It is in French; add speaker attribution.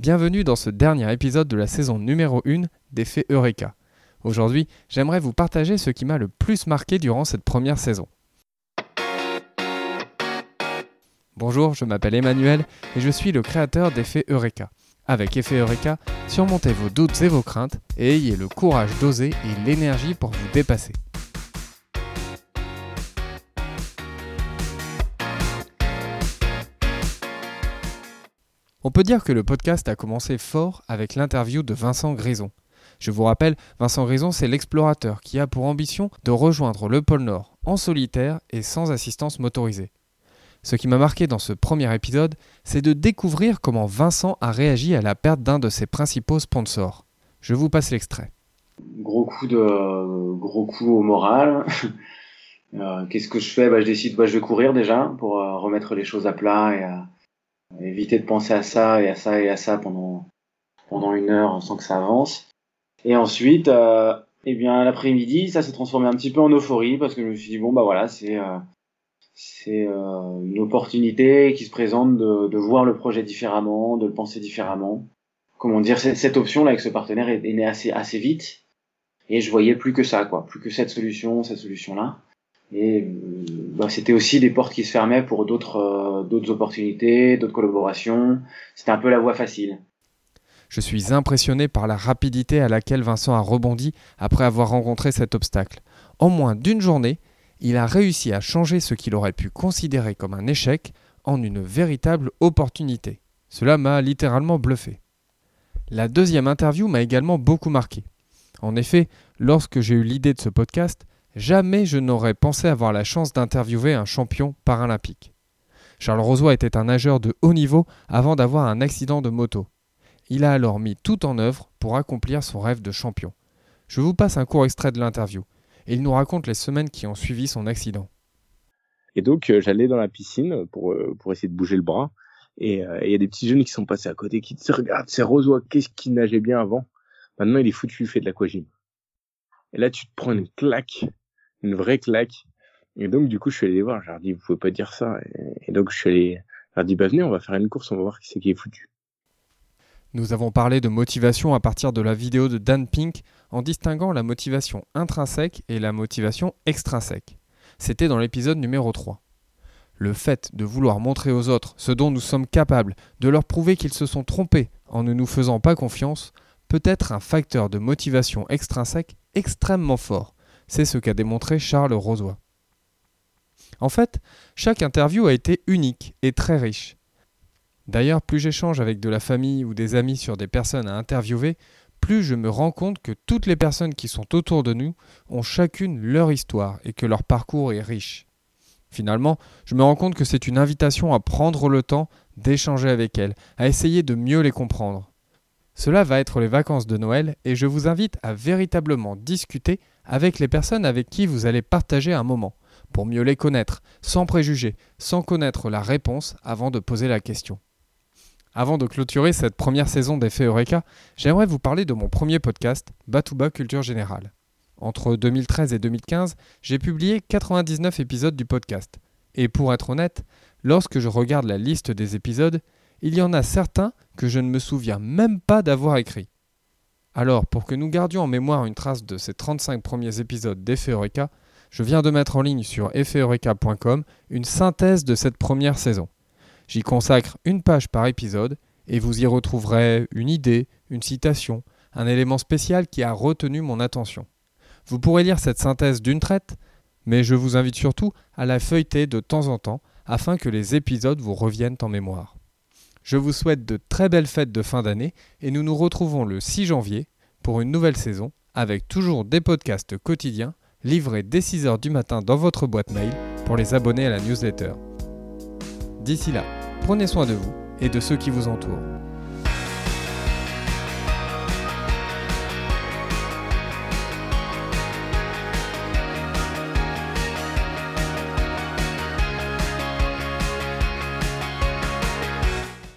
Speaker 1: Bienvenue dans ce dernier épisode de la saison numéro 1 d'Effet Eureka. Aujourd'hui, j'aimerais vous partager ce qui m'a le plus marqué durant cette première saison. Bonjour, je m'appelle Emmanuel et je suis le créateur d'Effet Eureka. Avec Effet Eureka, surmontez vos doutes et vos craintes et ayez le courage d'oser et l'énergie pour vous dépasser. On peut dire que le podcast a commencé fort avec l'interview de Vincent Grison. Je vous rappelle, Vincent Grison, c'est l'explorateur qui a pour ambition de rejoindre le pôle Nord en solitaire et sans assistance motorisée. Ce qui m'a marqué dans ce premier épisode, c'est de découvrir comment Vincent a réagi à la perte d'un de ses principaux sponsors. Je vous passe l'extrait.
Speaker 2: Gros coup au moral. Euh, qu'est-ce que je fais? Bah, Je décide, bah, je vais courir déjà pour euh, remettre les choses à plat et éviter de penser à ça et à ça et à ça pendant pendant une heure sans que ça avance. Et ensuite, euh, eh bien l'après-midi, ça s'est transformé un petit peu en euphorie parce que je me suis dit bon bah voilà, c'est euh, c'est euh, une opportunité qui se présente de, de, voir le projet différemment, de le penser différemment. Comment dire, cette, cette option là avec ce partenaire est, née assez assez vite et je voyais plus que ça quoi, plus que cette solution, cette solution là. Et euh, bah, c'était aussi des portes qui se fermaient pour d'autres euh, d'autres opportunités, d'autres collaborations. C'était un peu la voie facile.
Speaker 1: Je suis impressionné par la rapidité à laquelle Vincent a rebondi après avoir rencontré cet obstacle. En moins d'une journée, il a réussi à changer ce qu'il aurait pu considérer comme un échec en une véritable opportunité. Cela m'a littéralement bluffé. La deuxième interview m'a également beaucoup marqué. En effet, lorsque j'ai eu l'idée de ce podcast, Jamais je n'aurais pensé avoir la chance d'interviewer un champion paralympique. Charles Rosoy était un nageur de haut niveau avant d'avoir un accident de moto. Il a alors mis tout en œuvre pour accomplir son rêve de champion. Je vous passe un court extrait de l'interview. Et il nous raconte les semaines qui ont suivi son accident.
Speaker 3: Et donc euh, j'allais dans la piscine pour, euh, pour essayer de bouger le bras. Et euh, il y a des petits jeunes qui sont passés à côté qui disent Regarde, c'est Rosoy, qu'est-ce qu'il nageait bien avant? Maintenant il est foutu, il fait de l'aquagym. Et là tu te prends une claque une vraie claque. Et donc, du coup, je suis allé les voir. Je leur ai dit, vous pouvez pas dire ça. Et, donc, je suis allé, je leur dit, bah, venez, on va faire une course, on va voir qui c'est qui est foutu.
Speaker 1: Nous avons parlé de motivation à partir de la vidéo de Dan Pink en distinguant la motivation intrinsèque et la motivation extrinsèque. C'était dans l'épisode numéro 3. Le fait de vouloir montrer aux autres ce dont nous sommes capables, de leur prouver qu'ils se sont trompés en ne nous faisant pas confiance, peut être un facteur de motivation extrinsèque extrêmement fort c'est ce qu'a démontré Charles Rosoy. En fait, chaque interview a été unique et très riche. D'ailleurs, plus j'échange avec de la famille ou des amis sur des personnes à interviewer, plus je me rends compte que toutes les personnes qui sont autour de nous ont chacune leur histoire et que leur parcours est riche. Finalement, je me rends compte que c'est une invitation à prendre le temps d'échanger avec elles, à essayer de mieux les comprendre. Cela va être les vacances de Noël et je vous invite à véritablement discuter avec les personnes avec qui vous allez partager un moment, pour mieux les connaître, sans préjugés, sans connaître la réponse avant de poser la question. Avant de clôturer cette première saison d'Effet Eureka, j'aimerais vous parler de mon premier podcast, Batouba Culture Générale. Entre 2013 et 2015, j'ai publié 99 épisodes du podcast. Et pour être honnête, lorsque je regarde la liste des épisodes, il y en a certains que je ne me souviens même pas d'avoir écrits. Alors, pour que nous gardions en mémoire une trace de ces 35 premiers épisodes d'Effet Eureka, je viens de mettre en ligne sur effeteureka.com une synthèse de cette première saison. J'y consacre une page par épisode et vous y retrouverez une idée, une citation, un élément spécial qui a retenu mon attention. Vous pourrez lire cette synthèse d'une traite, mais je vous invite surtout à la feuilleter de temps en temps afin que les épisodes vous reviennent en mémoire. Je vous souhaite de très belles fêtes de fin d'année et nous nous retrouvons le 6 janvier pour une nouvelle saison avec toujours des podcasts quotidiens livrés dès 6h du matin dans votre boîte mail pour les abonnés à la newsletter. D'ici là, prenez soin de vous et de ceux qui vous entourent.